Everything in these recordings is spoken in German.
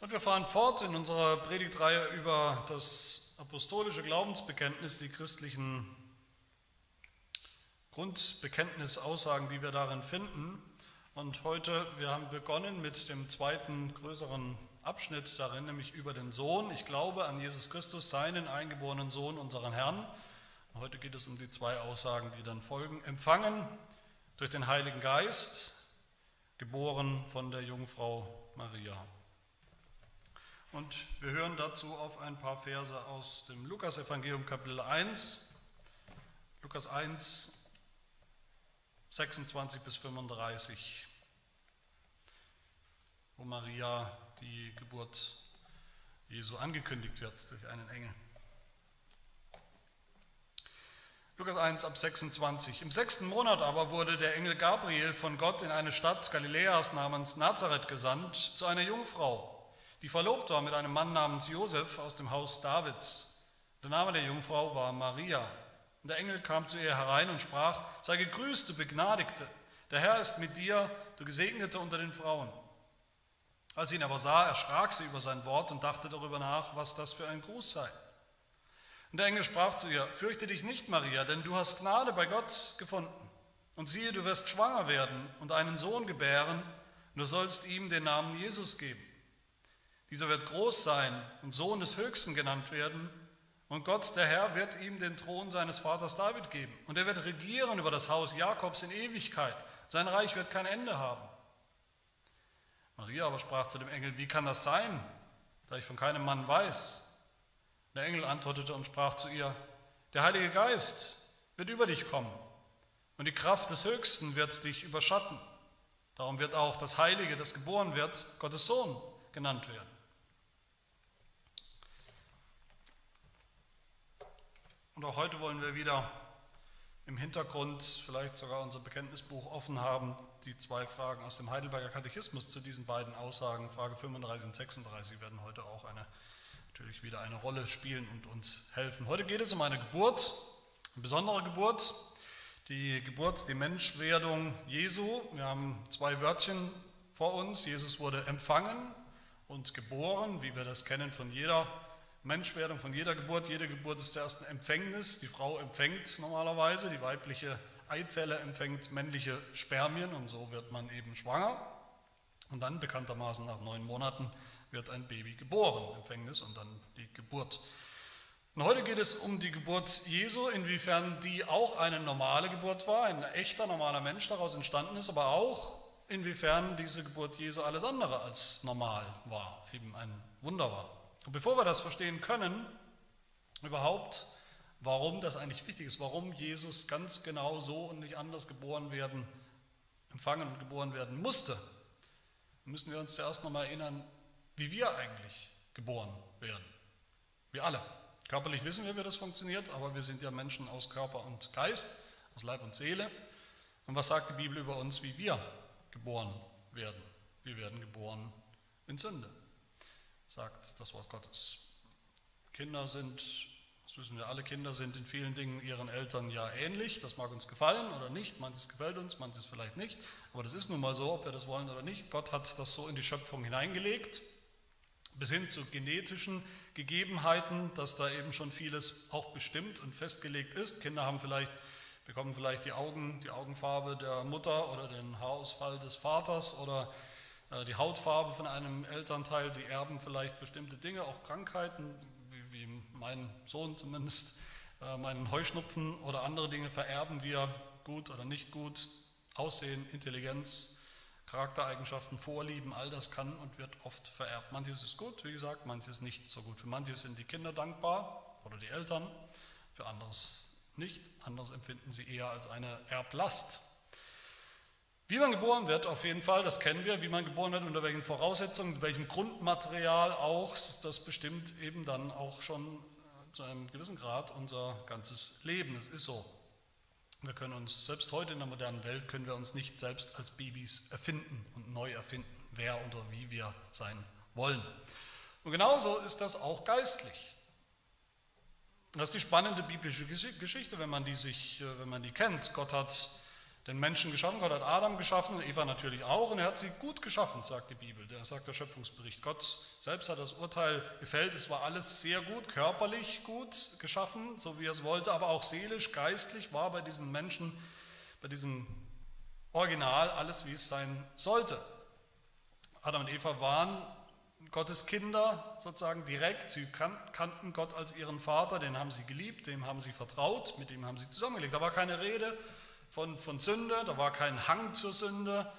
Und wir fahren fort in unserer Predigtreihe über das apostolische Glaubensbekenntnis, die christlichen Grundbekenntnisaussagen, die wir darin finden. Und heute, wir haben begonnen mit dem zweiten größeren Abschnitt darin, nämlich über den Sohn. Ich glaube an Jesus Christus, seinen eingeborenen Sohn, unseren Herrn. Heute geht es um die zwei Aussagen, die dann folgen. Empfangen durch den Heiligen Geist, geboren von der Jungfrau Maria. Und wir hören dazu auf ein paar Verse aus dem Lukas-Evangelium, Kapitel 1. Lukas 1, 26 bis 35, wo Maria die Geburt Jesu angekündigt wird durch einen Engel. Lukas 1 ab 26. Im sechsten Monat aber wurde der Engel Gabriel von Gott in eine Stadt Galiläas namens Nazareth gesandt, zu einer Jungfrau, die verlobt war mit einem Mann namens Josef aus dem Haus Davids. Der Name der Jungfrau war Maria. Und der Engel kam zu ihr herein und sprach, sei gegrüßt, du Begnadigte, der Herr ist mit dir, du Gesegnete unter den Frauen. Als sie ihn aber sah, erschrak sie über sein Wort und dachte darüber nach, was das für ein Gruß sei. Und der Engel sprach zu ihr, fürchte dich nicht, Maria, denn du hast Gnade bei Gott gefunden. Und siehe, du wirst schwanger werden und einen Sohn gebären, und du sollst ihm den Namen Jesus geben. Dieser wird groß sein und Sohn des Höchsten genannt werden, und Gott, der Herr, wird ihm den Thron seines Vaters David geben. Und er wird regieren über das Haus Jakobs in Ewigkeit. Sein Reich wird kein Ende haben. Maria aber sprach zu dem Engel, wie kann das sein, da ich von keinem Mann weiß? Der Engel antwortete und sprach zu ihr, der Heilige Geist wird über dich kommen und die Kraft des Höchsten wird dich überschatten. Darum wird auch das Heilige, das geboren wird, Gottes Sohn genannt werden. Und auch heute wollen wir wieder im Hintergrund vielleicht sogar unser Bekenntnisbuch offen haben, die zwei Fragen aus dem Heidelberger Katechismus zu diesen beiden Aussagen, Frage 35 und 36, werden heute auch eine natürlich wieder eine Rolle spielen und uns helfen. Heute geht es um eine Geburt, eine besondere Geburt, die Geburt, die Menschwerdung Jesu. Wir haben zwei Wörtchen vor uns. Jesus wurde empfangen und geboren, wie wir das kennen von jeder Menschwerdung, von jeder Geburt. Jede Geburt ist zuerst ein Empfängnis. Die Frau empfängt normalerweise, die weibliche Eizelle empfängt männliche Spermien und so wird man eben schwanger. Und dann bekanntermaßen nach neun Monaten wird ein Baby geboren, Empfängnis und dann die Geburt. Und heute geht es um die Geburt Jesu, inwiefern die auch eine normale Geburt war, ein echter normaler Mensch daraus entstanden ist, aber auch inwiefern diese Geburt Jesu alles andere als normal war, eben ein Wunder war. Und bevor wir das verstehen können, überhaupt, warum das eigentlich wichtig ist, warum Jesus ganz genau so und nicht anders geboren werden, empfangen und geboren werden musste, müssen wir uns zuerst nochmal erinnern, wie wir eigentlich geboren werden. Wir alle. Körperlich wissen wir, wie das funktioniert, aber wir sind ja Menschen aus Körper und Geist, aus Leib und Seele. Und was sagt die Bibel über uns, wie wir geboren werden? Wir werden geboren in Sünde, sagt das Wort Gottes. Kinder sind, das wissen wir alle, Kinder sind in vielen Dingen ihren Eltern ja ähnlich. Das mag uns gefallen oder nicht, manches gefällt uns, manches vielleicht nicht. Aber das ist nun mal so, ob wir das wollen oder nicht. Gott hat das so in die Schöpfung hineingelegt bis hin zu genetischen Gegebenheiten, dass da eben schon vieles auch bestimmt und festgelegt ist. Kinder haben vielleicht, bekommen vielleicht die Augen, die Augenfarbe der Mutter oder den Haarausfall des Vaters oder die Hautfarbe von einem Elternteil, die erben vielleicht bestimmte Dinge, auch Krankheiten, wie, wie mein Sohn zumindest, äh, meinen Heuschnupfen oder andere Dinge vererben wir gut oder nicht gut, Aussehen, Intelligenz, Charaktereigenschaften, Vorlieben, all das kann und wird oft vererbt. Manches ist gut, wie gesagt, manches nicht so gut. Für manches sind die Kinder dankbar oder die Eltern, für anderes nicht. Anderes empfinden sie eher als eine Erblast. Wie man geboren wird, auf jeden Fall, das kennen wir, wie man geboren wird, unter welchen Voraussetzungen, mit welchem Grundmaterial auch, das bestimmt eben dann auch schon äh, zu einem gewissen Grad unser ganzes Leben. Es ist so. Wir können uns, selbst heute in der modernen Welt, können wir uns nicht selbst als Babys erfinden und neu erfinden, wer oder wie wir sein wollen. Und genauso ist das auch geistlich. Das ist die spannende biblische Geschichte, wenn man die, sich, äh, wenn man die kennt. Gott hat den Menschen geschaffen. Gott hat Adam geschaffen und Eva natürlich auch. Und er hat sie gut geschaffen, sagt die Bibel. Das sagt der Schöpfungsbericht. Gott selbst hat das Urteil gefällt. Es war alles sehr gut, körperlich gut geschaffen, so wie er es wollte, aber auch seelisch, geistlich war bei diesen Menschen, bei diesem Original alles, wie es sein sollte. Adam und Eva waren Gottes Kinder sozusagen direkt. Sie kannten Gott als ihren Vater, den haben sie geliebt, dem haben sie vertraut, mit dem haben sie zusammengelebt. Da war keine Rede von, von Sünde, da war kein Hang zur Sünde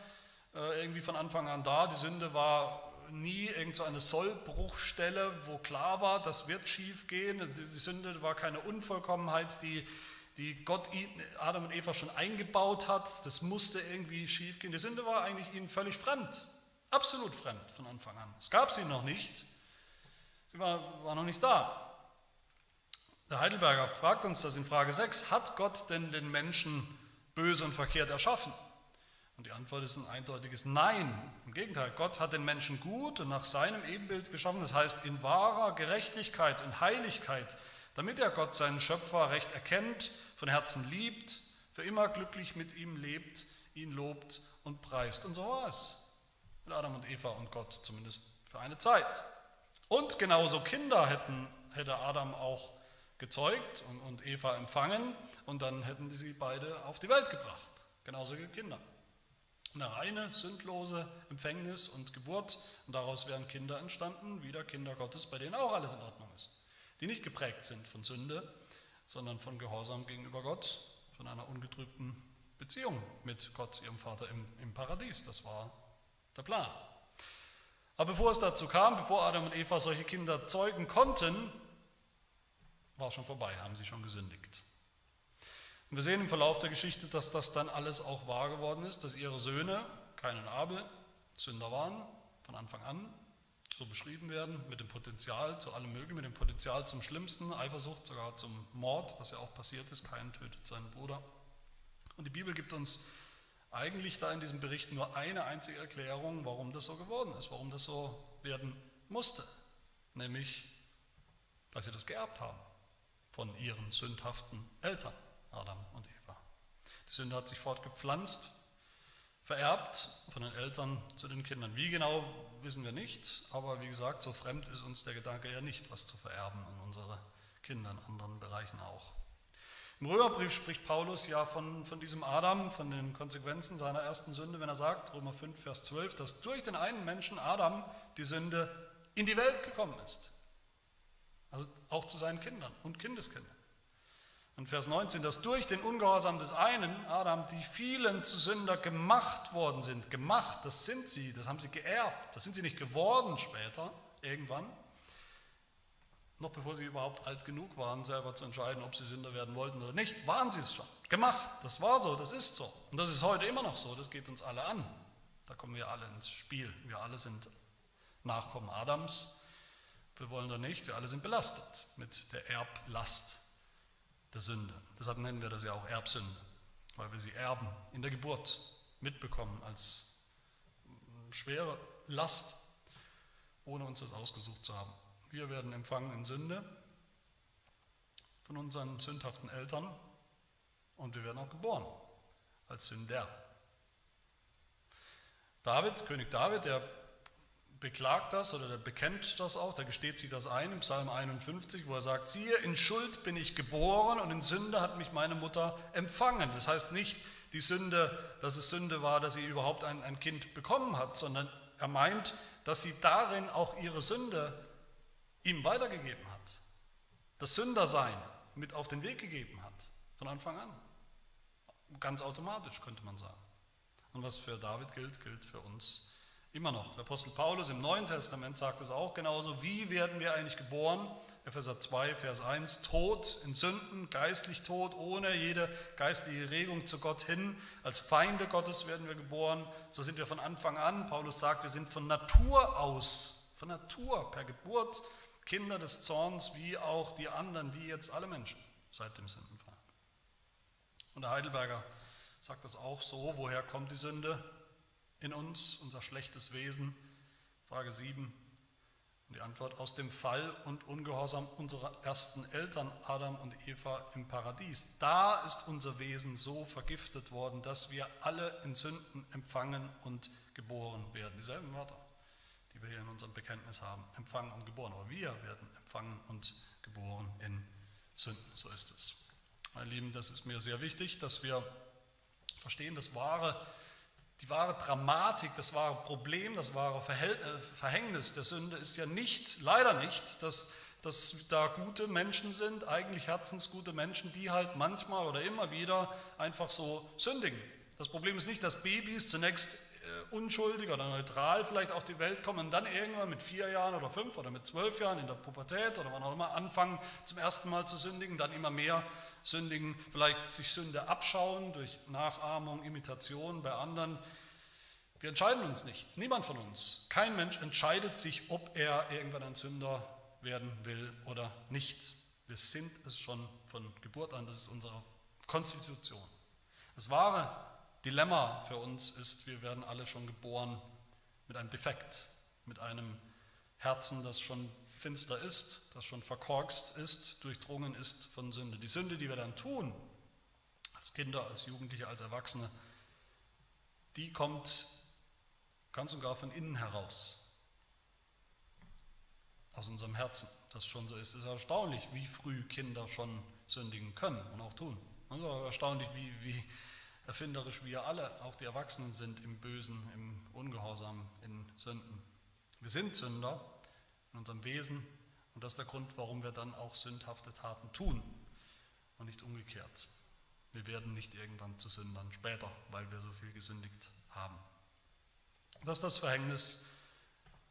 äh, irgendwie von Anfang an da. Die Sünde war nie irgendeine so Sollbruchstelle, wo klar war, das wird schief gehen. Die Sünde war keine Unvollkommenheit, die, die Gott Adam und Eva schon eingebaut hat. Das musste irgendwie schief gehen. Die Sünde war eigentlich ihnen völlig fremd, absolut fremd von Anfang an. Es gab sie noch nicht. Sie war, war noch nicht da. Der Heidelberger fragt uns das in Frage 6. Hat Gott denn den Menschen böse und verkehrt erschaffen? Und die Antwort ist ein eindeutiges Nein. Im Gegenteil, Gott hat den Menschen gut und nach seinem Ebenbild geschaffen, das heißt in wahrer Gerechtigkeit und Heiligkeit, damit er Gott, seinen Schöpfer, recht erkennt, von Herzen liebt, für immer glücklich mit ihm lebt, ihn lobt und preist. Und so war es mit Adam und Eva und Gott, zumindest für eine Zeit. Und genauso Kinder hätten, hätte Adam auch gezeugt und, und Eva empfangen und dann hätten sie beide auf die Welt gebracht. Genauso wie Kinder. Eine reine, sündlose Empfängnis und Geburt und daraus wären Kinder entstanden, wieder Kinder Gottes, bei denen auch alles in Ordnung ist. Die nicht geprägt sind von Sünde, sondern von Gehorsam gegenüber Gott, von einer ungetrübten Beziehung mit Gott, ihrem Vater im, im Paradies. Das war der Plan. Aber bevor es dazu kam, bevor Adam und Eva solche Kinder zeugen konnten, war schon vorbei, haben sie schon gesündigt. Und wir sehen im Verlauf der Geschichte, dass das dann alles auch wahr geworden ist, dass ihre Söhne, Kain und Abel, Sünder waren, von Anfang an, so beschrieben werden, mit dem Potenzial zu allem Möglichen, mit dem Potenzial zum Schlimmsten, Eifersucht, sogar zum Mord, was ja auch passiert ist, Kain tötet seinen Bruder. Und die Bibel gibt uns eigentlich da in diesem Bericht nur eine einzige Erklärung, warum das so geworden ist, warum das so werden musste, nämlich, weil sie das geerbt haben von ihren sündhaften Eltern, Adam und Eva. Die Sünde hat sich fortgepflanzt, vererbt von den Eltern zu den Kindern. Wie genau, wissen wir nicht, aber wie gesagt, so fremd ist uns der Gedanke ja nicht, was zu vererben an unsere Kinder in anderen Bereichen auch. Im Römerbrief spricht Paulus ja von, von diesem Adam, von den Konsequenzen seiner ersten Sünde, wenn er sagt, Römer 5, Vers 12, dass durch den einen Menschen, Adam, die Sünde in die Welt gekommen ist. Also auch zu seinen Kindern und Kindeskindern. Und Vers 19, dass durch den Ungehorsam des einen, Adam, die vielen zu Sünder gemacht worden sind. Gemacht, das sind sie, das haben sie geerbt. Das sind sie nicht geworden später, irgendwann. Noch bevor sie überhaupt alt genug waren, selber zu entscheiden, ob sie Sünder werden wollten oder nicht, waren sie es schon. Gemacht, das war so, das ist so. Und das ist heute immer noch so, das geht uns alle an. Da kommen wir alle ins Spiel. Wir alle sind Nachkommen Adams wir wollen da nicht, wir alle sind belastet mit der Erblast der Sünde. Deshalb nennen wir das ja auch Erbsünde, weil wir sie erben, in der Geburt mitbekommen als schwere Last, ohne uns das ausgesucht zu haben. Wir werden empfangen in Sünde von unseren sündhaften Eltern und wir werden auch geboren als Sünder. David, König David, der beklagt das oder der bekennt das auch, der gesteht sich das ein im Psalm 51, wo er sagt, siehe, in Schuld bin ich geboren und in Sünde hat mich meine Mutter empfangen. Das heißt nicht die Sünde, dass es Sünde war, dass sie überhaupt ein, ein Kind bekommen hat, sondern er meint, dass sie darin auch ihre Sünde ihm weitergegeben hat. Das Sündersein mit auf den Weg gegeben hat, von Anfang an. Ganz automatisch könnte man sagen. Und was für David gilt, gilt für uns Immer noch. Der Apostel Paulus im Neuen Testament sagt es auch genauso. Wie werden wir eigentlich geboren? Epheser 2, Vers 1. Tot in Sünden, geistlich tot, ohne jede geistliche Regung zu Gott hin. Als Feinde Gottes werden wir geboren. So sind wir von Anfang an. Paulus sagt, wir sind von Natur aus, von Natur, per Geburt, Kinder des Zorns, wie auch die anderen, wie jetzt alle Menschen seit dem Sündenfall. Und der Heidelberger sagt das auch so. Woher kommt die Sünde? In uns, unser schlechtes Wesen? Frage 7. Und die Antwort aus dem Fall und Ungehorsam unserer ersten Eltern Adam und Eva im Paradies. Da ist unser Wesen so vergiftet worden, dass wir alle in Sünden empfangen und geboren werden. Dieselben Wörter, die wir hier in unserem Bekenntnis haben. Empfangen und geboren. Aber wir werden empfangen und geboren in Sünden. So ist es. Meine Lieben, das ist mir sehr wichtig, dass wir verstehen, das wahre die wahre Dramatik, das wahre Problem, das wahre äh, Verhängnis der Sünde ist ja nicht, leider nicht, dass, dass da gute Menschen sind, eigentlich herzensgute Menschen, die halt manchmal oder immer wieder einfach so sündigen. Das Problem ist nicht, dass Babys zunächst äh, unschuldig oder neutral vielleicht auf die Welt kommen und dann irgendwann mit vier Jahren oder fünf oder mit zwölf Jahren in der Pubertät oder wann auch immer anfangen zum ersten Mal zu sündigen, dann immer mehr sündigen, vielleicht sich Sünde abschauen durch Nachahmung, Imitation bei anderen. Wir entscheiden uns nicht, niemand von uns. Kein Mensch entscheidet sich, ob er irgendwann ein Sünder werden will oder nicht. Wir sind es schon von Geburt an, das ist unsere Konstitution. Das wahre Dilemma für uns ist, wir werden alle schon geboren mit einem Defekt, mit einem Herzen, das schon finster ist, das schon verkorkst ist, durchdrungen ist von Sünde. Die Sünde, die wir dann tun, als Kinder, als Jugendliche, als Erwachsene, die kommt ganz und gar von innen heraus, aus unserem Herzen, das schon so ist. Es ist erstaunlich, wie früh Kinder schon sündigen können und auch tun. Es ist erstaunlich, wie, wie erfinderisch wir alle, auch die Erwachsenen sind im Bösen, im Ungehorsam, in Sünden. Wir sind Sünder in unserem Wesen. Und das ist der Grund, warum wir dann auch sündhafte Taten tun und nicht umgekehrt. Wir werden nicht irgendwann zu Sündern später, weil wir so viel gesündigt haben. Das ist das Verhängnis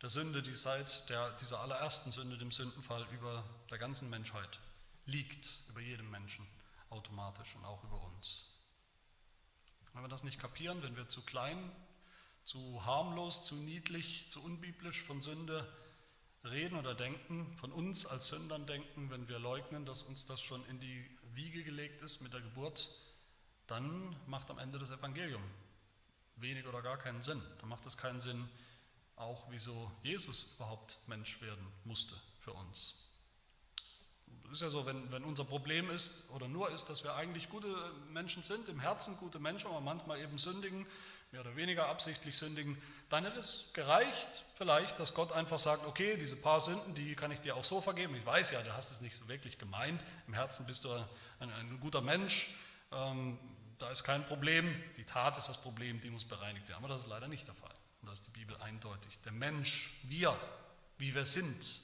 der Sünde, die seit der, dieser allerersten Sünde, dem Sündenfall, über der ganzen Menschheit liegt, über jedem Menschen automatisch und auch über uns. Wenn wir das nicht kapieren, wenn wir zu klein, zu harmlos, zu niedlich, zu unbiblisch von Sünde reden oder denken, von uns als Sündern denken, wenn wir leugnen, dass uns das schon in die Wiege gelegt ist mit der Geburt, dann macht am Ende das Evangelium wenig oder gar keinen Sinn. Dann macht es keinen Sinn, auch wieso Jesus überhaupt Mensch werden musste für uns. Es ist ja so, wenn, wenn unser Problem ist oder nur ist, dass wir eigentlich gute Menschen sind, im Herzen gute Menschen, aber manchmal eben sündigen, mehr oder weniger absichtlich sündigen, dann hätte es gereicht, vielleicht, dass Gott einfach sagt, okay, diese paar Sünden, die kann ich dir auch so vergeben. Ich weiß ja, du hast es nicht so wirklich gemeint. Im Herzen bist du ein, ein guter Mensch. Ähm, da ist kein Problem. Die Tat ist das Problem, die muss bereinigt werden. Aber das ist leider nicht der Fall. Und da ist die Bibel eindeutig. Der Mensch, wir, wie wir sind,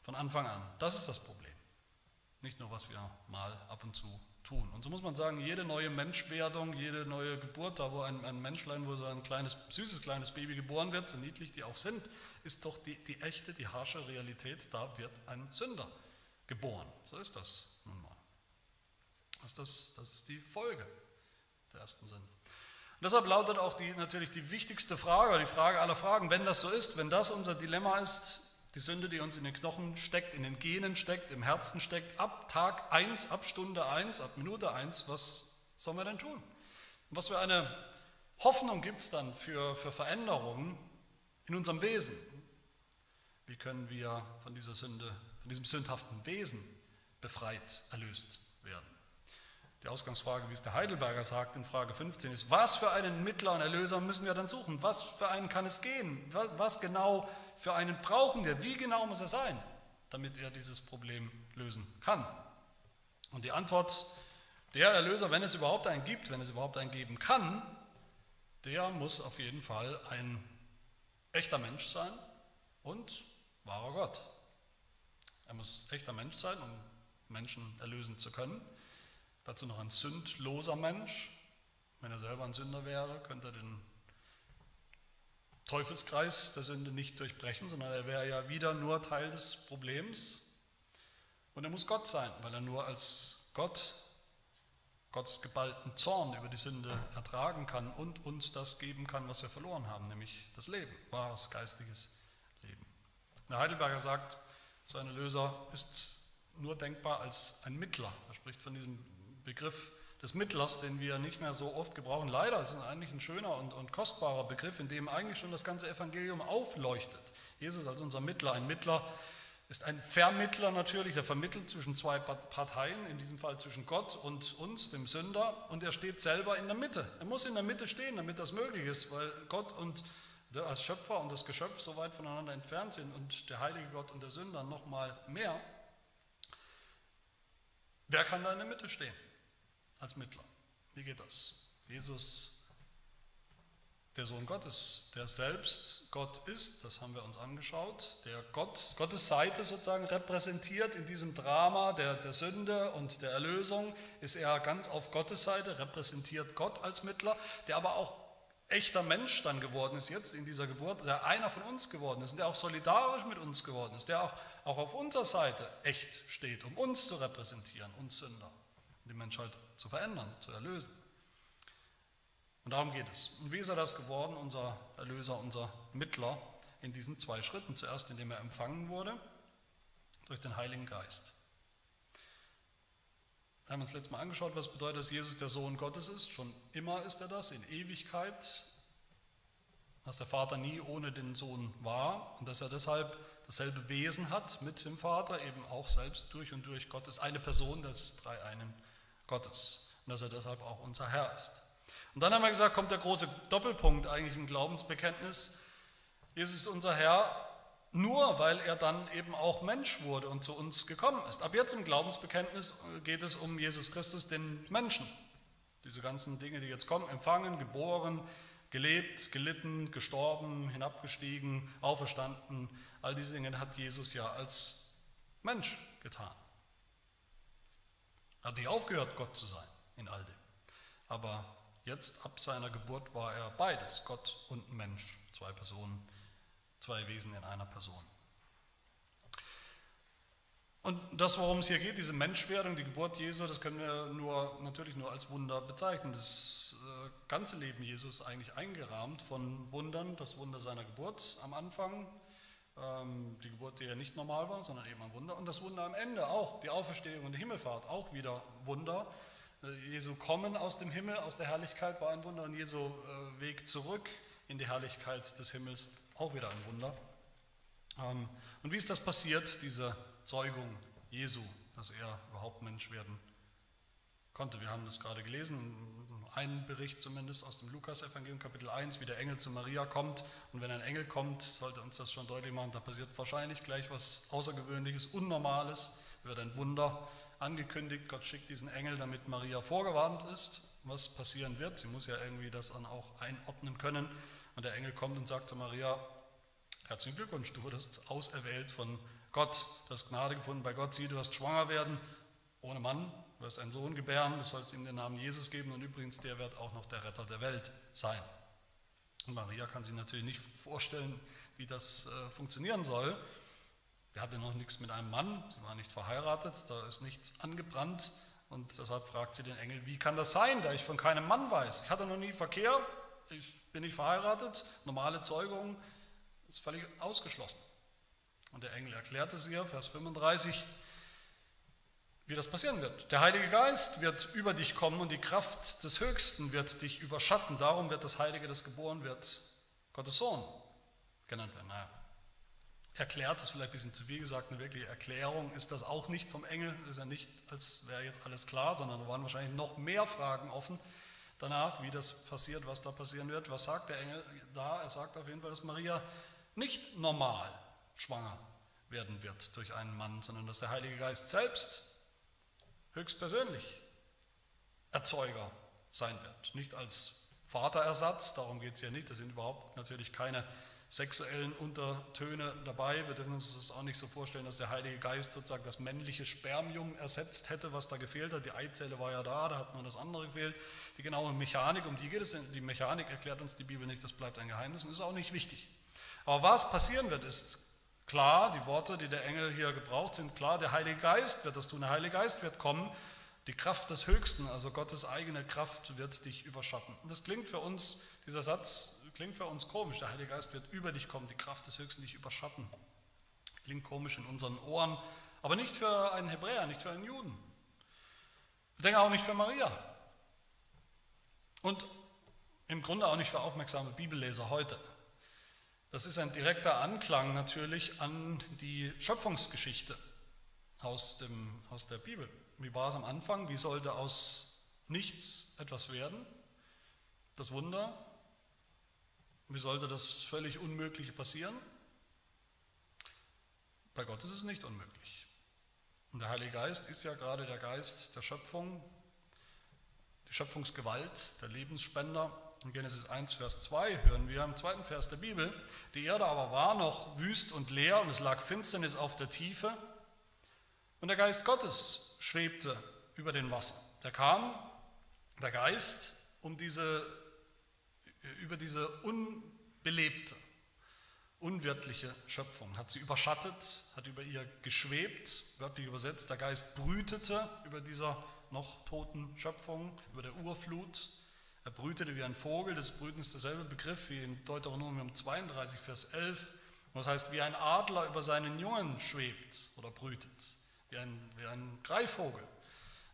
von Anfang an, das ist das Problem. Nicht nur, was wir mal ab und zu tun. Und so muss man sagen, jede neue Menschwerdung, jede neue Geburt, da wo ein, ein Menschlein, wo so ein kleines, süßes kleines Baby geboren wird, so niedlich die auch sind, ist doch die, die echte, die harsche Realität, da wird ein Sünder geboren. So ist das nun mal. Das ist, das, das ist die Folge der ersten Sünde. Und deshalb lautet auch die, natürlich die wichtigste Frage, die Frage aller Fragen, wenn das so ist, wenn das unser Dilemma ist, die Sünde, die uns in den Knochen steckt, in den Genen steckt, im Herzen steckt, ab Tag 1, ab Stunde 1, ab Minute 1, was sollen wir denn tun? Und was für eine Hoffnung gibt es dann für, für Veränderungen in unserem Wesen? Wie können wir von dieser Sünde, von diesem sündhaften Wesen befreit, erlöst werden? Die Ausgangsfrage, wie es der Heidelberger sagt in Frage 15, ist, was für einen Mittler und Erlöser müssen wir dann suchen? Was für einen kann es gehen? Was genau für einen brauchen wir? Wie genau muss er sein, damit er dieses Problem lösen kann? Und die Antwort, der Erlöser, wenn es überhaupt einen gibt, wenn es überhaupt einen geben kann, der muss auf jeden Fall ein echter Mensch sein und wahrer Gott. Er muss echter Mensch sein, um Menschen erlösen zu können. Dazu noch ein sündloser Mensch. Wenn er selber ein Sünder wäre, könnte er den Teufelskreis der Sünde nicht durchbrechen, sondern er wäre ja wieder nur Teil des Problems. Und er muss Gott sein, weil er nur als Gott Gottes geballten Zorn über die Sünde ertragen kann und uns das geben kann, was wir verloren haben, nämlich das Leben, wahres geistliches Leben. Der Heidelberger sagt, so ein Erlöser ist nur denkbar als ein Mittler. Er spricht von diesem Begriff des Mittlers, den wir nicht mehr so oft gebrauchen. Leider ist es eigentlich ein schöner und, und kostbarer Begriff, in dem eigentlich schon das ganze Evangelium aufleuchtet. Jesus als unser Mittler, ein Mittler ist ein Vermittler natürlich, er vermittelt zwischen zwei Parteien, in diesem Fall zwischen Gott und uns, dem Sünder, und er steht selber in der Mitte. Er muss in der Mitte stehen, damit das möglich ist, weil Gott und der als Schöpfer und das Geschöpf so weit voneinander entfernt sind und der heilige Gott und der Sünder noch mal mehr. Wer kann da in der Mitte stehen als Mittler? Wie geht das? Jesus der Sohn Gottes, der selbst Gott ist, das haben wir uns angeschaut, der Gott, Gottes Seite sozusagen repräsentiert in diesem Drama der, der Sünde und der Erlösung, ist er ganz auf Gottes Seite, repräsentiert Gott als Mittler, der aber auch echter Mensch dann geworden ist jetzt in dieser Geburt, der einer von uns geworden ist der auch solidarisch mit uns geworden ist, der auch, auch auf unserer Seite echt steht, um uns zu repräsentieren, uns Sünder, die Menschheit zu verändern, zu erlösen. Und darum geht es. Und wie ist er das geworden, unser Erlöser, unser Mittler, in diesen zwei Schritten? Zuerst, indem er empfangen wurde durch den Heiligen Geist. Wir haben uns letztes Mal angeschaut, was bedeutet, dass Jesus der Sohn Gottes ist. Schon immer ist er das, in Ewigkeit. Dass der Vater nie ohne den Sohn war und dass er deshalb dasselbe Wesen hat mit dem Vater, eben auch selbst durch und durch Gott ist. Eine Person des Dreieinen Gottes. Und dass er deshalb auch unser Herr ist. Und dann haben wir gesagt, kommt der große Doppelpunkt eigentlich im Glaubensbekenntnis. Jesus ist unser Herr nur, weil er dann eben auch Mensch wurde und zu uns gekommen ist. Ab jetzt im Glaubensbekenntnis geht es um Jesus Christus, den Menschen. Diese ganzen Dinge, die jetzt kommen, empfangen, geboren, gelebt, gelitten, gestorben, hinabgestiegen, auferstanden, all diese Dinge hat Jesus ja als Mensch getan. Er hat nicht aufgehört, Gott zu sein in all dem. Aber Jetzt ab seiner Geburt war er beides, Gott und Mensch, zwei Personen, zwei Wesen in einer Person. Und das, worum es hier geht, diese Menschwerdung, die Geburt Jesu, das können wir nur, natürlich nur als Wunder bezeichnen. Das äh, ganze Leben Jesus ist eigentlich eingerahmt von Wundern, das Wunder seiner Geburt am Anfang, die Geburt, die ja nicht normal war, sondern eben ein Wunder, und das Wunder am Ende auch, die Auferstehung und die Himmelfahrt, auch wieder Wunder. Jesu Kommen aus dem Himmel, aus der Herrlichkeit war ein Wunder und Jesu äh, Weg zurück in die Herrlichkeit des Himmels auch wieder ein Wunder. Ähm, und wie ist das passiert, diese Zeugung Jesu, dass er überhaupt Mensch werden konnte? Wir haben das gerade gelesen, einen Bericht zumindest aus dem Lukas-Evangelium, Kapitel 1, wie der Engel zu Maria kommt. Und wenn ein Engel kommt, sollte uns das schon deutlich machen, da passiert wahrscheinlich gleich was Außergewöhnliches, Unnormales, wird ein Wunder angekündigt, Gott schickt diesen Engel, damit Maria vorgewarnt ist, was passieren wird. Sie muss ja irgendwie das dann auch einordnen können. Und der Engel kommt und sagt zu Maria, herzlichen Glückwunsch, du wurdest auserwählt von Gott, du hast Gnade gefunden bei Gott, sieh, du wirst schwanger werden, ohne Mann, du wirst einen Sohn gebären, du sollst ihm den Namen Jesus geben und übrigens, der wird auch noch der Retter der Welt sein. Und Maria kann sich natürlich nicht vorstellen, wie das äh, funktionieren soll. Er hatte noch nichts mit einem Mann, sie war nicht verheiratet, da ist nichts angebrannt und deshalb fragt sie den Engel, wie kann das sein, da ich von keinem Mann weiß? Ich hatte noch nie Verkehr, ich bin nicht verheiratet, normale Zeugung ist völlig ausgeschlossen. Und der Engel erklärte es ihr, Vers 35, wie das passieren wird. Der Heilige Geist wird über dich kommen und die Kraft des Höchsten wird dich überschatten. Darum wird das Heilige, das geboren wird, Gottes Sohn genannt werden. Naja, erklärt, ist vielleicht ein bisschen zu viel gesagt, eine wirkliche Erklärung ist das auch nicht vom Engel, ist ja nicht, als wäre jetzt alles klar, sondern da waren wahrscheinlich noch mehr Fragen offen danach, wie das passiert, was da passieren wird. Was sagt der Engel da? Er sagt auf jeden Fall, dass Maria nicht normal schwanger werden wird durch einen Mann, sondern dass der Heilige Geist selbst höchstpersönlich Erzeuger sein wird. Nicht als Vaterersatz, darum geht es ja nicht, das sind überhaupt natürlich keine sexuellen Untertöne dabei. Wir dürfen uns das auch nicht so vorstellen, dass der Heilige Geist sozusagen das männliche Spermium ersetzt hätte, was da gefehlt hat. Die Eizelle war ja da, da hat nur das andere gefehlt. Die genaue Mechanik, um die geht es, die Mechanik erklärt uns die Bibel nicht, das bleibt ein Geheimnis und ist auch nicht wichtig. Aber was passieren wird, ist klar, die Worte, die der Engel hier gebraucht, sind klar, der Heilige Geist wird das tun, der Heilige Geist wird kommen, die Kraft des Höchsten, also Gottes eigene Kraft wird dich überschatten. Und das klingt für uns, dieser Satz klingt für uns komisch. Der Heilige Geist wird über dich kommen, die Kraft des Höchsten dich überschatten. Klingt komisch in unseren Ohren, aber nicht für einen Hebräer, nicht für einen Juden. Ich denke auch nicht für Maria. Und im Grunde auch nicht für aufmerksame Bibelleser heute. Das ist ein direkter Anklang natürlich an die Schöpfungsgeschichte aus, dem, aus der Bibel. Wie war es am Anfang? Wie sollte aus nichts etwas werden? Das Wunder. Wie sollte das völlig Unmögliche passieren? Bei Gott ist es nicht unmöglich. Und der Heilige Geist ist ja gerade der Geist der Schöpfung, die Schöpfungsgewalt, der Lebensspender. In Genesis 1, Vers 2 hören wir im zweiten Vers der Bibel, die Erde aber war noch wüst und leer und es lag Finsternis auf der Tiefe und der Geist Gottes schwebte über den Wasser. Der kam, der Geist, um diese, über diese unbelebte, unwirtliche Schöpfung, hat sie überschattet, hat über ihr geschwebt, wörtlich übersetzt, der Geist brütete über dieser noch toten Schöpfung, über der Urflut. Er brütete wie ein Vogel, das Brüten ist derselbe Begriff wie in Deuteronomium 32, Vers 11. Das heißt, wie ein Adler über seinen Jungen schwebt oder brütet, wie ein, wie ein Greifvogel.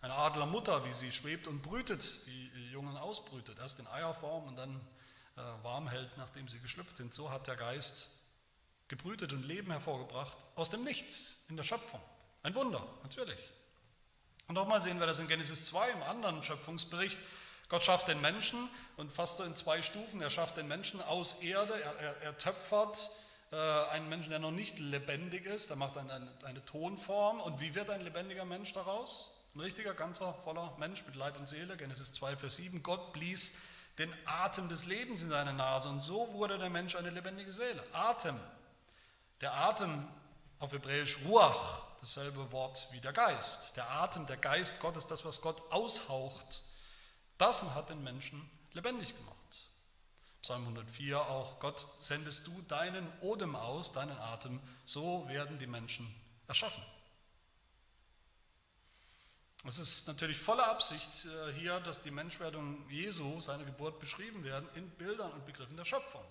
Eine Adlermutter, wie sie schwebt und brütet, die Jungen ausbrütet, erst in Eierform und dann äh, warm hält, nachdem sie geschlüpft sind. So hat der Geist gebrütet und Leben hervorgebracht aus dem Nichts in der Schöpfung. Ein Wunder, natürlich. Und nochmal sehen wir das in Genesis 2 im anderen Schöpfungsbericht. Gott schafft den Menschen und fast so in zwei Stufen. Er schafft den Menschen aus Erde, er, er, er töpfert äh, einen Menschen, der noch nicht lebendig ist, er macht eine, eine, eine Tonform. Und wie wird ein lebendiger Mensch daraus? Ein richtiger, ganzer, voller Mensch mit Leib und Seele. Genesis 2, Vers 7. Gott blies den Atem des Lebens in seine Nase und so wurde der Mensch eine lebendige Seele. Atem. Der Atem auf Hebräisch Ruach, dasselbe Wort wie der Geist. Der Atem, der Geist Gottes, das, was Gott aushaucht, das hat den Menschen lebendig gemacht. Psalm 104 auch, Gott, sendest du deinen Odem aus, deinen Atem, so werden die Menschen erschaffen. Es ist natürlich volle Absicht äh, hier, dass die Menschwerdung Jesu, seine Geburt, beschrieben werden in Bildern und Begriffen der Schöpfung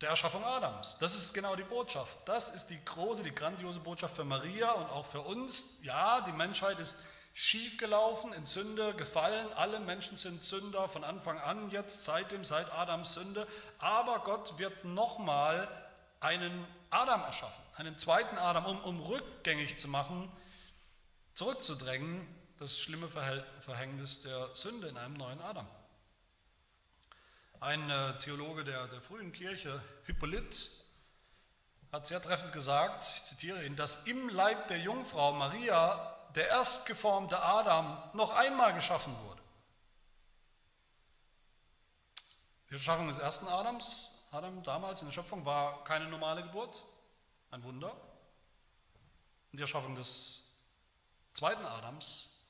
der Erschaffung Adams. Das ist genau die Botschaft. Das ist die große, die grandiose Botschaft für Maria und auch für uns. Ja, die Menschheit ist schiefgelaufen, in Sünde gefallen. Alle Menschen sind Sünder von Anfang an, jetzt seitdem, seit Adams Sünde. Aber Gott wird nochmal einen Adam erschaffen, einen zweiten Adam, um, um rückgängig zu machen, zurückzudrängen, das schlimme Verhängnis der Sünde in einem neuen Adam. Ein äh, Theologe der, der frühen Kirche, Hippolyt, hat sehr treffend gesagt, ich zitiere ihn, dass im Leib der Jungfrau Maria der erstgeformte Adam noch einmal geschaffen wurde. Die Erschaffung des ersten Adams, Adam damals in der Schöpfung, war keine normale Geburt, ein Wunder. Und die Erschaffung des zweiten Adams,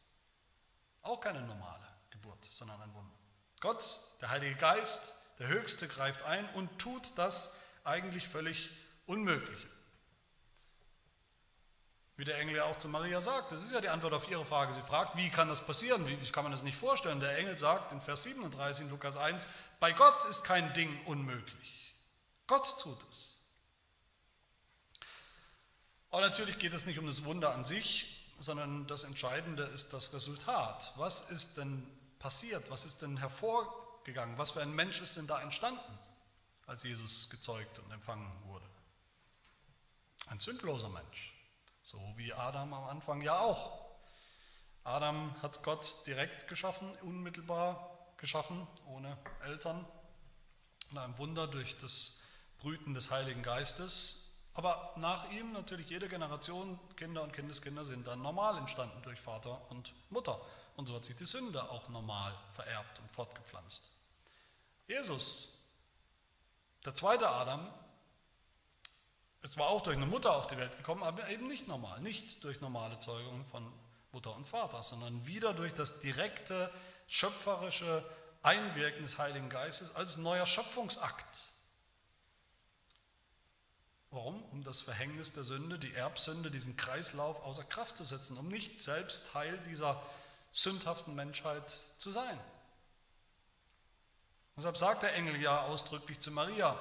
auch keine normale Geburt, sondern ein Wunder. Gott, der Heilige Geist, der Höchste greift ein und tut das eigentlich völlig Unmögliche. Wie der Engel ja auch zu Maria sagt, das ist ja die Antwort auf ihre Frage. Sie fragt, wie kann das passieren? Wie kann man das nicht vorstellen? Der Engel sagt in Vers 37 in Lukas 1, bei Gott ist kein Ding unmöglich. Gott tut es. Aber natürlich geht es nicht um das Wunder an sich, sondern das Entscheidende ist das Resultat. Was ist denn passiert? Was ist denn hervorgegangen? Was für ein Mensch ist denn da entstanden, als Jesus gezeugt und empfangen wurde? Ein sündloser Mensch, so wie Adam am Anfang ja auch. Adam hat Gott direkt geschaffen, unmittelbar geschaffen, ohne Eltern, in einem Wunder durch das Brüten des Heiligen Geistes. Aber nach ihm natürlich jede Generation, Kinder und Kindeskinder sind dann normal entstanden durch Vater und Mutter. Und so hat sich die Sünde auch normal vererbt und fortgepflanzt. Jesus, der zweite Adam, ist zwar auch durch eine Mutter auf die Welt gekommen, aber eben nicht normal, nicht durch normale Zeugung von Mutter und Vater, sondern wieder durch das direkte schöpferische Einwirken des Heiligen Geistes als neuer Schöpfungsakt. Warum? Um das Verhängnis der Sünde, die Erbsünde, diesen Kreislauf außer Kraft zu setzen, um nicht selbst Teil dieser sündhaften Menschheit zu sein. Deshalb sagt der Engel ja ausdrücklich zu Maria,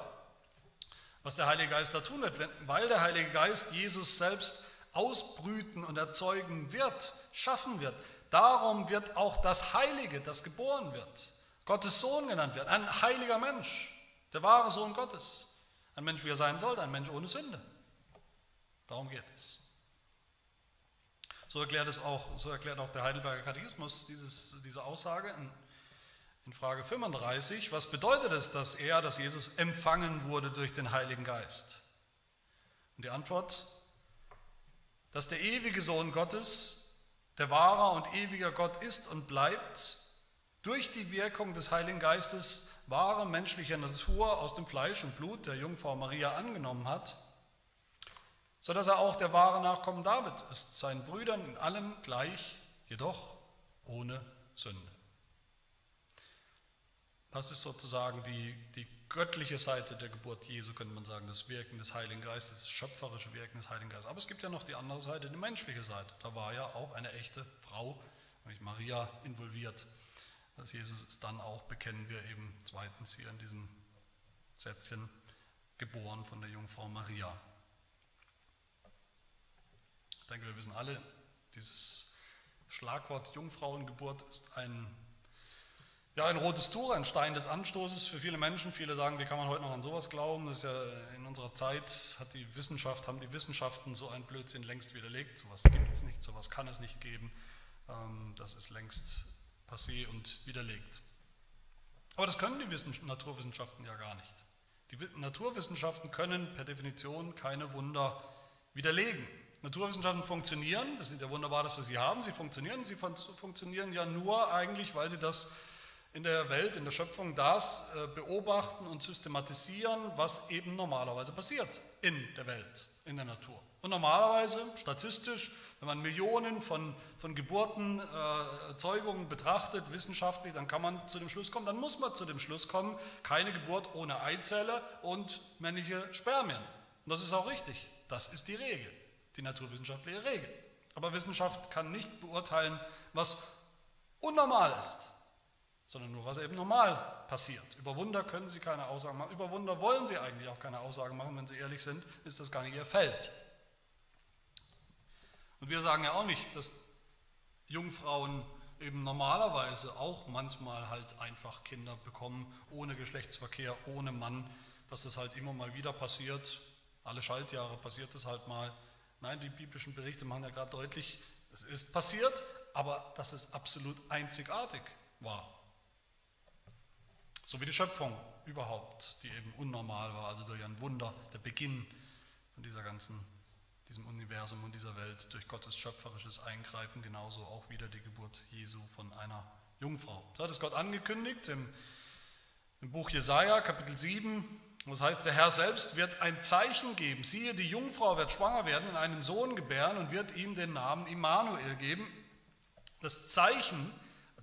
was der Heilige Geist da tun wird, weil der Heilige Geist Jesus selbst ausbrüten und erzeugen wird, schaffen wird. Darum wird auch das Heilige, das geboren wird, Gottes Sohn genannt wird, ein heiliger Mensch, der wahre Sohn Gottes. Ein Mensch, wie er sein sollte, ein Mensch ohne Sünde. Darum geht es. So erklärt, es auch, so erklärt auch der Heidelberger Katechismus dieses, diese Aussage in, in Frage 35. Was bedeutet es, dass er, dass Jesus empfangen wurde durch den Heiligen Geist? Und die Antwort, dass der ewige Sohn Gottes, der wahrer und ewiger Gott ist und bleibt, durch die Wirkung des Heiligen Geistes wahre menschliche Natur aus dem Fleisch und Blut der Jungfrau Maria angenommen hat, sodass er auch der wahre Nachkommen Davids ist, seinen Brüdern in allem gleich, jedoch ohne Sünde. Das ist sozusagen die, die göttliche Seite der Geburt Jesu, könnte man sagen, das Wirken des Heiligen Geistes, das schöpferische Wirken des Heiligen Geistes. Aber es gibt ja noch die andere Seite, die menschliche Seite. Da war ja auch eine echte Frau, nämlich Maria, involviert. Das Jesus ist dann auch, bekennen wir eben zweitens hier in diesem Sätzchen, geboren von der Jungfrau Maria. Ich denke, wir wissen alle, dieses Schlagwort Jungfrauengeburt ist ein, ja, ein rotes Tuch, ein Stein des Anstoßes für viele Menschen. Viele sagen, wie kann man heute noch an sowas glauben? Das ist ja in unserer Zeit, hat die Wissenschaft, haben die Wissenschaften so ein Blödsinn längst widerlegt. Sowas gibt es nicht, sowas kann es nicht geben. Ähm, das ist längst passé und widerlegt. Aber das können die Naturwissenschaften ja gar nicht. Die Naturwissenschaften können per Definition keine Wunder widerlegen. Naturwissenschaften funktionieren, das ist ja wunderbar, dass wir sie haben, sie funktionieren, sie funktionieren ja nur eigentlich, weil sie das in der Welt, in der Schöpfung das äh, beobachten und systematisieren, was eben normalerweise passiert in der Welt, in der Natur. Und normalerweise, statistisch, wenn man Millionen von, von Geburten, äh, Zeugungen betrachtet, wissenschaftlich, dann kann man zu dem Schluss kommen, dann muss man zu dem Schluss kommen, keine Geburt ohne Eizelle und männliche Spermien. Und das ist auch richtig. Das ist die Regel, die naturwissenschaftliche Regel. Aber Wissenschaft kann nicht beurteilen, was unnormal ist, sondern nur, was eben normal passiert. Über Wunder können sie keine Aussagen machen. Über Wunder wollen sie eigentlich auch keine Aussagen machen. Wenn sie ehrlich sind, ist das gar nicht ihr Feld. Und wir sagen ja auch nicht, dass Jungfrauen eben normalerweise auch manchmal halt einfach Kinder bekommen, ohne Geschlechtsverkehr, ohne Mann, dass das halt immer mal wieder passiert. Alle Schaltjahre passiert das halt mal. Nein, die biblischen Berichte machen ja gerade deutlich, es ist passiert, aber dass es absolut einzigartig war. So wie die Schöpfung überhaupt, die eben unnormal war, also durch ein Wunder, der Beginn von dieser ganzen diesem Universum und dieser Welt durch Gottes schöpferisches Eingreifen, genauso auch wieder die Geburt Jesu von einer Jungfrau. So hat es Gott angekündigt im, im Buch Jesaja, Kapitel 7. Das heißt, der Herr selbst wird ein Zeichen geben. Siehe, die Jungfrau wird schwanger werden und einen Sohn gebären und wird ihm den Namen Immanuel geben. Das Zeichen,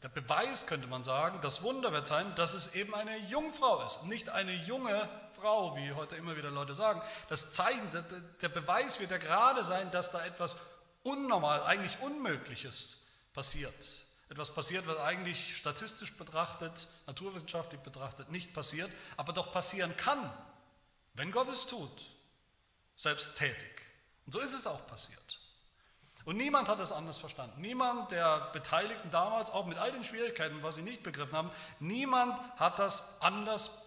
der Beweis könnte man sagen, das Wunder wird sein, dass es eben eine Jungfrau ist, nicht eine junge Frau, wie heute immer wieder Leute sagen. Das Zeichen, der Beweis wird ja gerade sein, dass da etwas unnormal, eigentlich Unmögliches passiert. Etwas passiert, was eigentlich statistisch betrachtet, naturwissenschaftlich betrachtet nicht passiert, aber doch passieren kann, wenn Gott es tut, selbst tätig. Und so ist es auch passiert. Und niemand hat es anders verstanden. Niemand der Beteiligten damals, auch mit all den Schwierigkeiten, was sie nicht begriffen haben, niemand hat das anders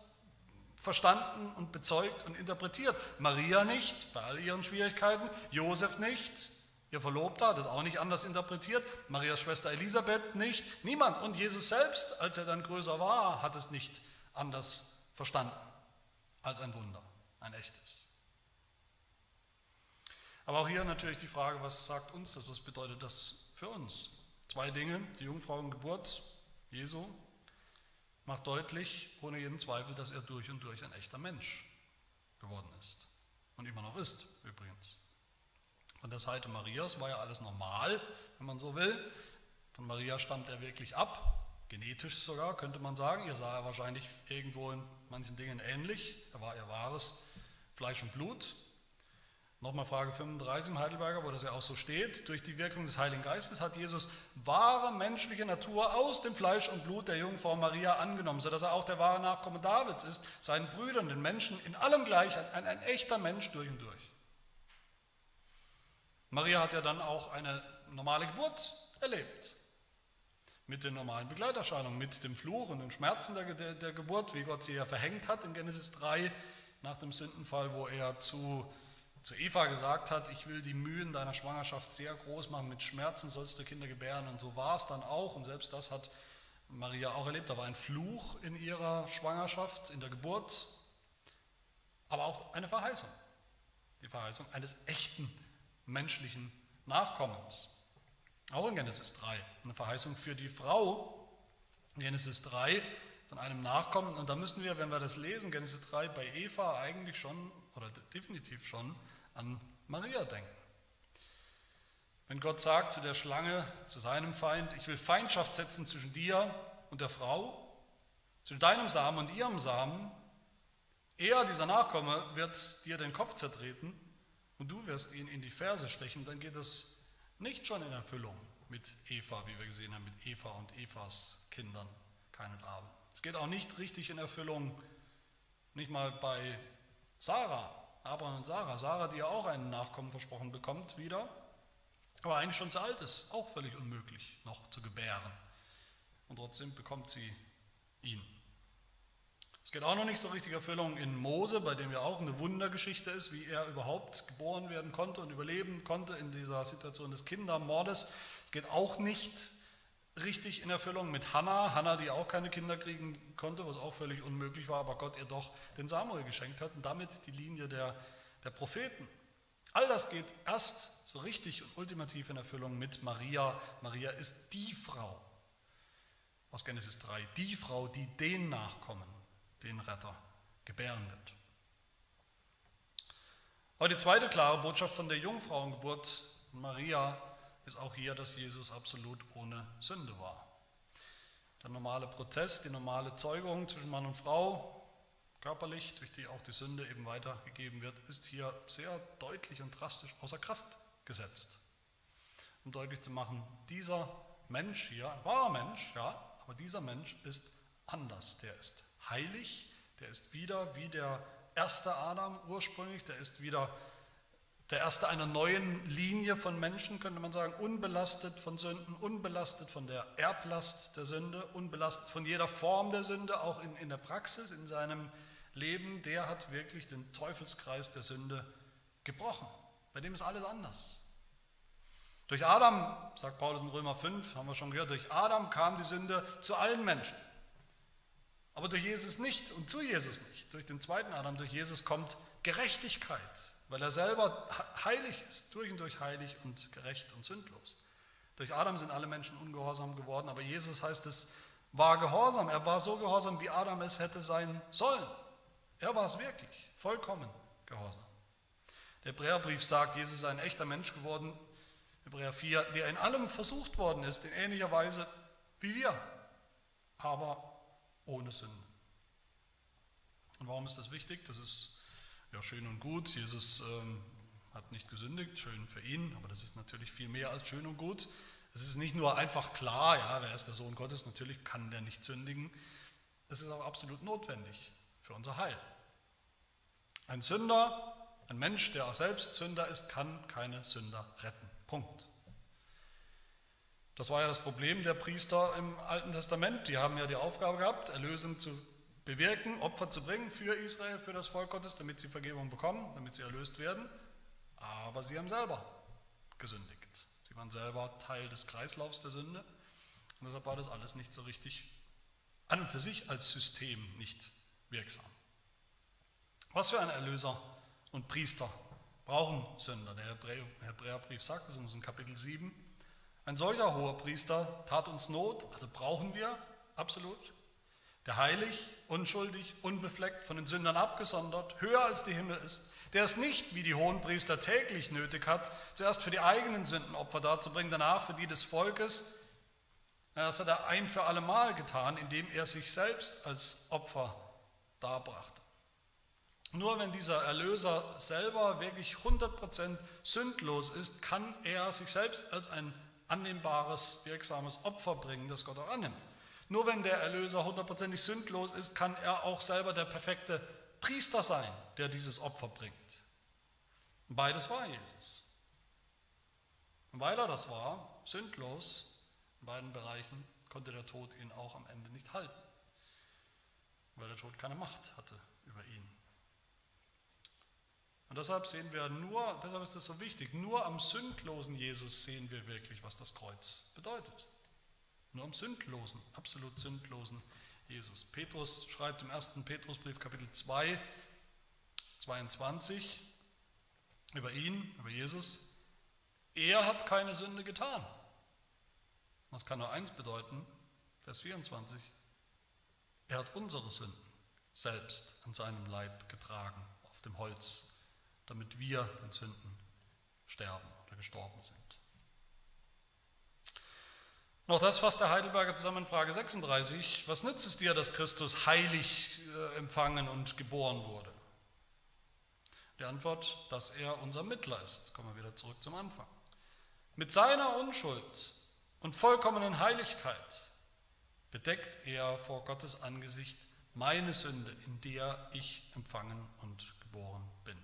verstanden und bezeugt und interpretiert. Maria nicht, bei all ihren Schwierigkeiten, Josef nicht, ihr Verlobter hat es auch nicht anders interpretiert, Marias Schwester Elisabeth nicht, niemand. Und Jesus selbst, als er dann größer war, hat es nicht anders verstanden als ein Wunder, ein echtes. Aber auch hier natürlich die Frage, was sagt uns das, was bedeutet das für uns? Zwei Dinge, die Jungfrauengeburt Jesu macht deutlich, ohne jeden Zweifel, dass er durch und durch ein echter Mensch geworden ist. Und immer noch ist, übrigens. Von der Seite Marias war ja alles normal, wenn man so will. Von Maria stammt er wirklich ab, genetisch sogar, könnte man sagen. Ihr sah er wahrscheinlich irgendwo in manchen Dingen ähnlich. Er war ihr wahres Fleisch und Blut, Nochmal Frage 35 im Heidelberger, wo das ja auch so steht. Durch die Wirkung des Heiligen Geistes hat Jesus wahre menschliche Natur aus dem Fleisch und Blut der Jungfrau Maria angenommen, sodass er auch der wahre Nachkomme Davids ist, seinen Brüdern, den Menschen in allem gleich, ein, ein echter Mensch durch und durch. Maria hat ja dann auch eine normale Geburt erlebt. mit den normalen Begleiterscheinungen, mit dem Fluch und den Schmerzen der, der, der Geburt, wie Gott sie ja verhängt hat in Genesis 3 nach dem Sündenfall, wo er zu, zu Eva gesagt hat, ich will die Mühen deiner Schwangerschaft sehr groß machen, mit Schmerzen sollst du Kinder gebären. Und so war es dann auch. Und selbst das hat Maria auch erlebt. Da war ein Fluch in ihrer Schwangerschaft, in der Geburt, aber auch eine Verheißung. Die Verheißung eines echten menschlichen Nachkommens. Auch in Genesis 3. Eine Verheißung für die Frau. Genesis 3 von einem Nachkommen. Und da müssen wir, wenn wir das lesen, Genesis 3, bei Eva eigentlich schon, oder definitiv schon, an Maria denken. Wenn Gott sagt zu der Schlange, zu seinem Feind, ich will Feindschaft setzen zwischen dir und der Frau, zwischen deinem Samen und ihrem Samen, er, dieser Nachkomme, wird dir den Kopf zertreten und du wirst ihn in die Ferse stechen, dann geht es nicht schon in Erfüllung mit Eva, wie wir gesehen haben, mit Eva und Evas Kindern, Kain und Abel. Es geht auch nicht richtig in Erfüllung, nicht mal bei Sarah, Abraham und Sarah. Sarah, die ja auch einen Nachkommen versprochen bekommt, wieder, aber eigentlich schon zu alt ist, auch völlig unmöglich noch zu gebären. Und trotzdem bekommt sie ihn. Es geht auch noch nicht so richtig Erfüllung in Mose, bei dem ja auch eine Wundergeschichte ist, wie er überhaupt geboren werden konnte und überleben konnte in dieser Situation des Kindermordes. Es geht auch nicht richtig in Erfüllung mit Hannah. Hannah, die auch keine Kinder kriegen konnte, was auch völlig unmöglich war, aber Gott ihr doch den Samuel geschenkt hat und damit die Linie der, der Propheten. All das geht erst so richtig und ultimativ in Erfüllung mit Maria. Maria ist die Frau aus Genesis 3, die Frau, die den Nachkommen, den Retter, gebären wird. Aber die zweite klare Botschaft von der Jungfrauengeburt Maria ist auch hier, dass Jesus absolut ohne Sünde war. Der normale Prozess, die normale Zeugung zwischen Mann und Frau, körperlich, durch die auch die Sünde eben weitergegeben wird, ist hier sehr deutlich und drastisch außer Kraft gesetzt. Um deutlich zu machen, dieser Mensch hier, ein wahrer Mensch, ja, aber dieser Mensch ist anders. Der ist heilig, der ist wieder wie der erste Adam ursprünglich, der ist wieder der erste einer neuen Linie von Menschen, könnte man sagen, unbelastet von Sünden, unbelastet von der Erblast der Sünde, unbelastet von jeder Form der Sünde, auch in, in der Praxis, in seinem Leben, der hat wirklich den Teufelskreis der Sünde gebrochen. Bei dem ist alles anders. Durch Adam, sagt Paulus in Römer 5, haben wir schon gehört, durch Adam kam die Sünde zu allen Menschen. Aber durch Jesus nicht und zu Jesus nicht. Durch den zweiten Adam, durch Jesus kommt Gerechtigkeit, weil er selber heilig ist, durch und durch heilig und gerecht und sündlos. Durch Adam sind alle Menschen ungehorsam geworden, aber Jesus heißt es, war gehorsam. Er war so gehorsam, wie Adam es hätte sein sollen. Er war es wirklich, vollkommen gehorsam. Der Hebräerbrief sagt, Jesus ist ein echter Mensch geworden, Hebräer 4, der in allem versucht worden ist, in ähnlicher Weise wie wir, aber ohne Sünde. Und warum ist das wichtig? Das ist ja, schön und gut. Jesus ähm, hat nicht gesündigt, schön für ihn, aber das ist natürlich viel mehr als schön und gut. Es ist nicht nur einfach klar, ja, wer ist der Sohn Gottes, natürlich kann der nicht sündigen. Es ist auch absolut notwendig für unser Heil. Ein Sünder, ein Mensch, der auch selbst Sünder ist, kann keine Sünder retten. Punkt. Das war ja das Problem der Priester im Alten Testament. Die haben ja die Aufgabe gehabt, Erlösung zu bewirken, Opfer zu bringen für Israel, für das Volk Gottes, damit sie Vergebung bekommen, damit sie erlöst werden. Aber sie haben selber gesündigt. Sie waren selber Teil des Kreislaufs der Sünde. Und deshalb war das alles nicht so richtig an und für sich als System nicht wirksam. Was für ein Erlöser und Priester brauchen Sünder? Der Hebräerbrief sagt es in unserem Kapitel 7. Ein solcher hoher Priester tat uns Not, also brauchen wir absolut der heilig, unschuldig, unbefleckt, von den Sündern abgesondert, höher als die Himmel ist, der es nicht, wie die Hohenpriester täglich nötig hat, zuerst für die eigenen Sünden Opfer darzubringen, danach für die des Volkes. Das hat er ein für allemal getan, indem er sich selbst als Opfer darbrachte. Nur wenn dieser Erlöser selber wirklich 100% sündlos ist, kann er sich selbst als ein annehmbares, wirksames Opfer bringen, das Gott auch annimmt. Nur wenn der Erlöser hundertprozentig sündlos ist, kann er auch selber der perfekte Priester sein, der dieses Opfer bringt. Beides war Jesus. Und weil er das war, sündlos in beiden Bereichen, konnte der Tod ihn auch am Ende nicht halten, weil der Tod keine Macht hatte über ihn. Und deshalb sehen wir nur, deshalb ist das so wichtig, nur am sündlosen Jesus sehen wir wirklich, was das Kreuz bedeutet. Nur am sündlosen, absolut sündlosen Jesus. Petrus schreibt im ersten Petrusbrief Kapitel 2, 22 über ihn, über Jesus, er hat keine Sünde getan. Das kann nur eins bedeuten, Vers 24, er hat unsere Sünden selbst an seinem Leib getragen auf dem Holz damit wir den Sünden sterben oder gestorben sind. Noch das fasst der Heidelberger zusammen in Frage 36. Was nützt es dir, dass Christus heilig äh, empfangen und geboren wurde? Die Antwort, dass er unser Mittler ist. Kommen wir wieder zurück zum Anfang. Mit seiner Unschuld und vollkommenen Heiligkeit bedeckt er vor Gottes Angesicht meine Sünde, in der ich empfangen und geboren bin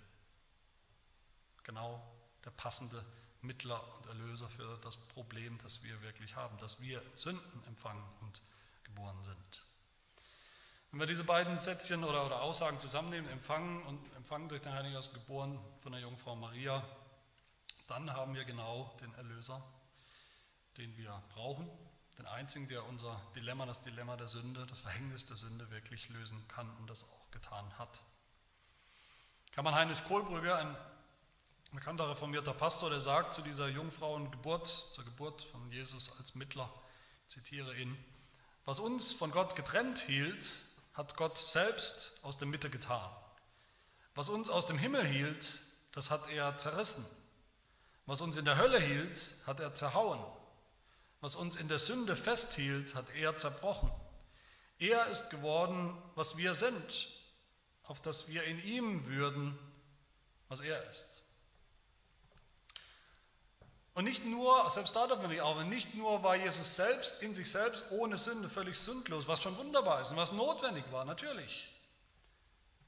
genau der passende Mittler und Erlöser für das Problem, das wir wirklich haben, dass wir Sünden empfangen und geboren sind. Wenn wir diese beiden Sätzchen oder, oder Aussagen zusammennehmen, empfangen und empfangen durch den Heiligen Geist, geboren von der Jungfrau Maria, dann haben wir genau den Erlöser, den wir brauchen, den einzigen, der unser Dilemma, das Dilemma der Sünde, das Verhängnis der Sünde wirklich lösen kann und das auch getan hat. Kann man Heinrich Kohlbrügge, ein ein bekannter reformierter Pastor, der sagt zu dieser Jungfrauengeburt, zur Geburt von Jesus als Mittler, zitiere ihn, was uns von Gott getrennt hielt, hat Gott selbst aus der Mitte getan. Was uns aus dem Himmel hielt, das hat er zerrissen. Was uns in der Hölle hielt, hat er zerhauen. Was uns in der Sünde festhielt, hat er zerbrochen. Er ist geworden, was wir sind, auf dass wir in ihm würden, was er ist. Und nicht nur, selbst da darf man nicht arbeiten, nicht nur war Jesus selbst in sich selbst ohne Sünde völlig sündlos, was schon wunderbar ist und was notwendig war, natürlich.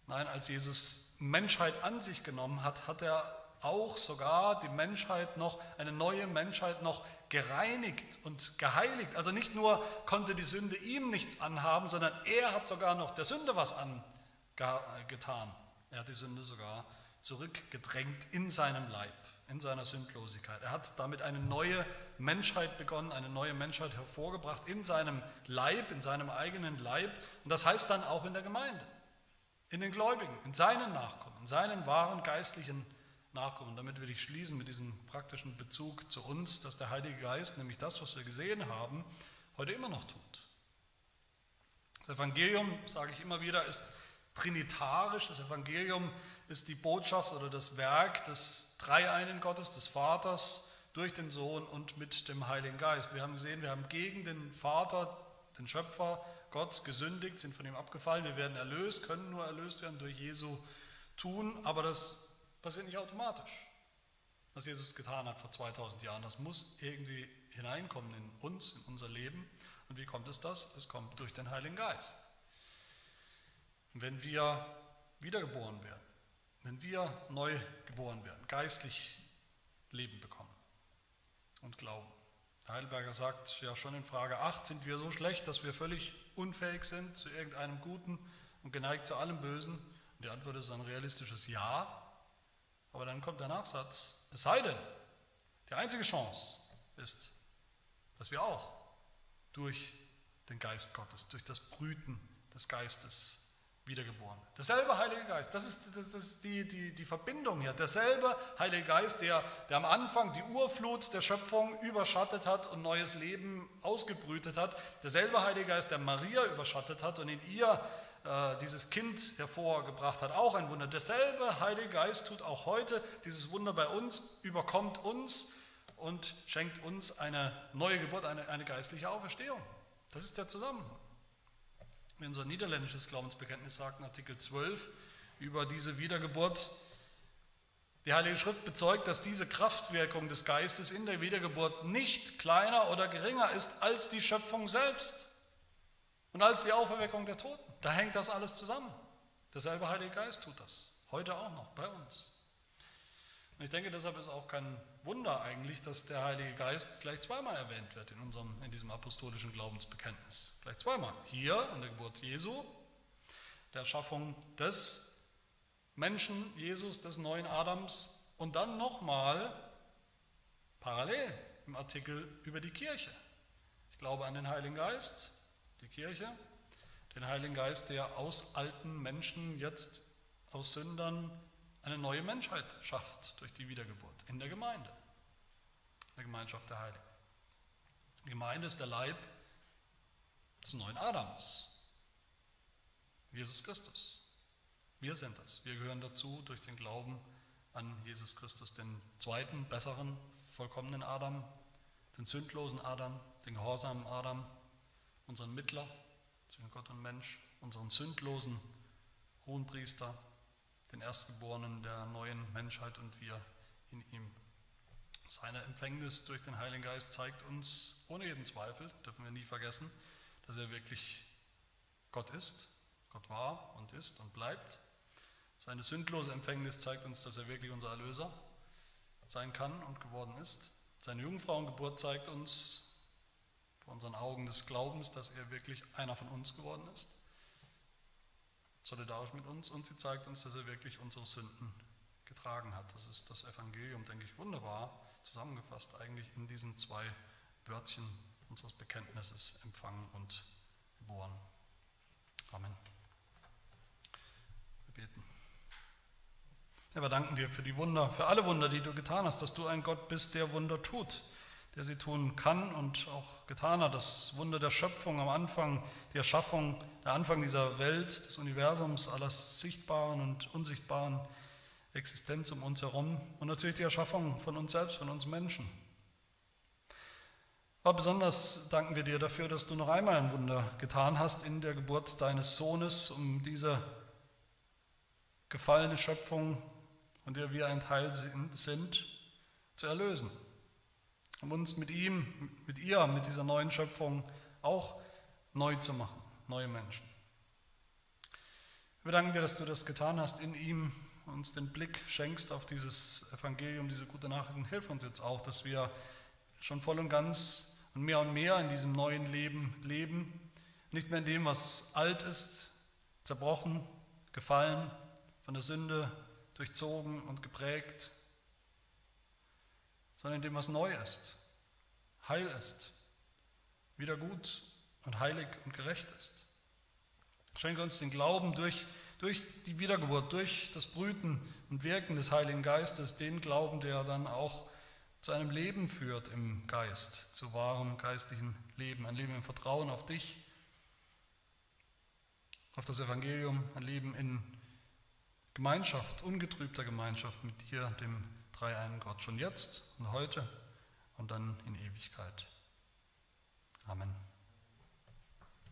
Nein, als Jesus Menschheit an sich genommen hat, hat er auch sogar die Menschheit noch, eine neue Menschheit noch gereinigt und geheiligt. Also nicht nur konnte die Sünde ihm nichts anhaben, sondern er hat sogar noch der Sünde was angetan. Er hat die Sünde sogar zurückgedrängt in seinem Leib in seiner Sündlosigkeit. Er hat damit eine neue Menschheit begonnen, eine neue Menschheit hervorgebracht in seinem Leib, in seinem eigenen Leib. Und das heißt dann auch in der Gemeinde, in den Gläubigen, in seinen Nachkommen, in seinen wahren geistlichen Nachkommen. Und damit will ich schließen mit diesem praktischen Bezug zu uns, dass der Heilige Geist, nämlich das, was wir gesehen haben, heute immer noch tut. Das Evangelium, sage ich immer wieder, ist trinitarisch. Das Evangelium ist die Botschaft oder das Werk des Dreieinen Gottes, des Vaters, durch den Sohn und mit dem Heiligen Geist. Wir haben gesehen, wir haben gegen den Vater, den Schöpfer, Gott gesündigt, sind von ihm abgefallen. Wir werden erlöst, können nur erlöst werden durch Jesu tun, aber das passiert nicht automatisch. Was Jesus getan hat vor 2000 Jahren, das muss irgendwie hineinkommen in uns, in unser Leben. Und wie kommt es das? Es kommt durch den Heiligen Geist. Und wenn wir wiedergeboren werden, wenn wir neu geboren werden, geistlich Leben bekommen und glauben. Heidelberger sagt ja schon in Frage 8, sind wir so schlecht, dass wir völlig unfähig sind zu irgendeinem Guten und geneigt zu allem Bösen? Und die Antwort ist ein realistisches Ja. Aber dann kommt der Nachsatz, es sei denn, die einzige Chance ist, dass wir auch durch den Geist Gottes, durch das Brüten des Geistes wiedergeboren. Derselbe Heilige Geist, das ist, das ist die, die, die Verbindung hier. Derselbe Heilige Geist, der, der am Anfang die Urflut der Schöpfung überschattet hat und neues Leben ausgebrütet hat. Derselbe Heilige Geist, der Maria überschattet hat und in ihr äh, dieses Kind hervorgebracht hat. Auch ein Wunder. Derselbe Heilige Geist tut auch heute dieses Wunder bei uns, überkommt uns und schenkt uns eine neue Geburt, eine, eine geistliche Auferstehung. Das ist der Zusammenhang unser niederländisches Glaubensbekenntnis sagt, in Artikel 12 über diese Wiedergeburt. Die Heilige Schrift bezeugt, dass diese Kraftwirkung des Geistes in der Wiedergeburt nicht kleiner oder geringer ist als die Schöpfung selbst und als die Auferweckung der Toten. Da hängt das alles zusammen. Derselbe Heilige Geist tut das, heute auch noch bei uns. Und ich denke, deshalb ist auch kein Wunder eigentlich, dass der Heilige Geist gleich zweimal erwähnt wird in, unserem, in diesem apostolischen Glaubensbekenntnis. Gleich zweimal. Hier in der Geburt Jesu, der Erschaffung des Menschen, Jesus, des neuen Adams und dann nochmal parallel im Artikel über die Kirche. Ich glaube an den Heiligen Geist, die Kirche, den Heiligen Geist, der aus alten Menschen jetzt aus Sündern eine neue Menschheit schafft durch die Wiedergeburt in der Gemeinde, der Gemeinschaft der Heiligen. Die Gemeinde ist der Leib des neuen Adams, Jesus Christus. Wir sind das. Wir gehören dazu durch den Glauben an Jesus Christus, den zweiten, besseren, vollkommenen Adam, den sündlosen Adam, den gehorsamen Adam, unseren Mittler zwischen Gott und Mensch, unseren sündlosen Hohenpriester, den Erstgeborenen der neuen Menschheit und wir in ihm. Seine Empfängnis durch den Heiligen Geist zeigt uns ohne jeden Zweifel, dürfen wir nie vergessen, dass er wirklich Gott ist, Gott war und ist und bleibt. Seine sündlose Empfängnis zeigt uns, dass er wirklich unser Erlöser sein kann und geworden ist. Seine Jungfrauengeburt zeigt uns vor unseren Augen des Glaubens, dass er wirklich einer von uns geworden ist solidarisch mit uns und sie zeigt uns, dass er wirklich unsere Sünden getragen hat. Das ist das Evangelium, denke ich, wunderbar zusammengefasst eigentlich in diesen zwei Wörtchen unseres Bekenntnisses empfangen und geboren. Amen. Wir beten. Herr, wir danken dir für die Wunder, für alle Wunder, die du getan hast, dass du ein Gott bist, der Wunder tut der sie tun kann und auch getan hat. Das Wunder der Schöpfung am Anfang, die Erschaffung, der Anfang dieser Welt, des Universums, aller sichtbaren und unsichtbaren Existenz um uns herum und natürlich die Erschaffung von uns selbst, von uns Menschen. Aber besonders danken wir dir dafür, dass du noch einmal ein Wunder getan hast in der Geburt deines Sohnes, um diese gefallene Schöpfung, von der wir ein Teil sind, zu erlösen um uns mit ihm, mit ihr, mit dieser neuen Schöpfung auch neu zu machen, neue Menschen. Wir danken dir, dass du das getan hast in ihm, uns den Blick schenkst auf dieses Evangelium, diese gute Nachricht und hilf uns jetzt auch, dass wir schon voll und ganz und mehr und mehr in diesem neuen Leben leben, nicht mehr in dem, was alt ist, zerbrochen, gefallen, von der Sünde durchzogen und geprägt, sondern in dem, was neu ist, heil ist, wieder gut und heilig und gerecht ist. Schenke uns den Glauben durch, durch die Wiedergeburt, durch das Brüten und Wirken des Heiligen Geistes, den Glauben, der dann auch zu einem Leben führt im Geist, zu wahrem geistlichen Leben, ein Leben im Vertrauen auf dich, auf das Evangelium, ein Leben in Gemeinschaft, ungetrübter Gemeinschaft mit dir, dem dreieinen Gott, schon jetzt und heute und dann in Ewigkeit. Amen.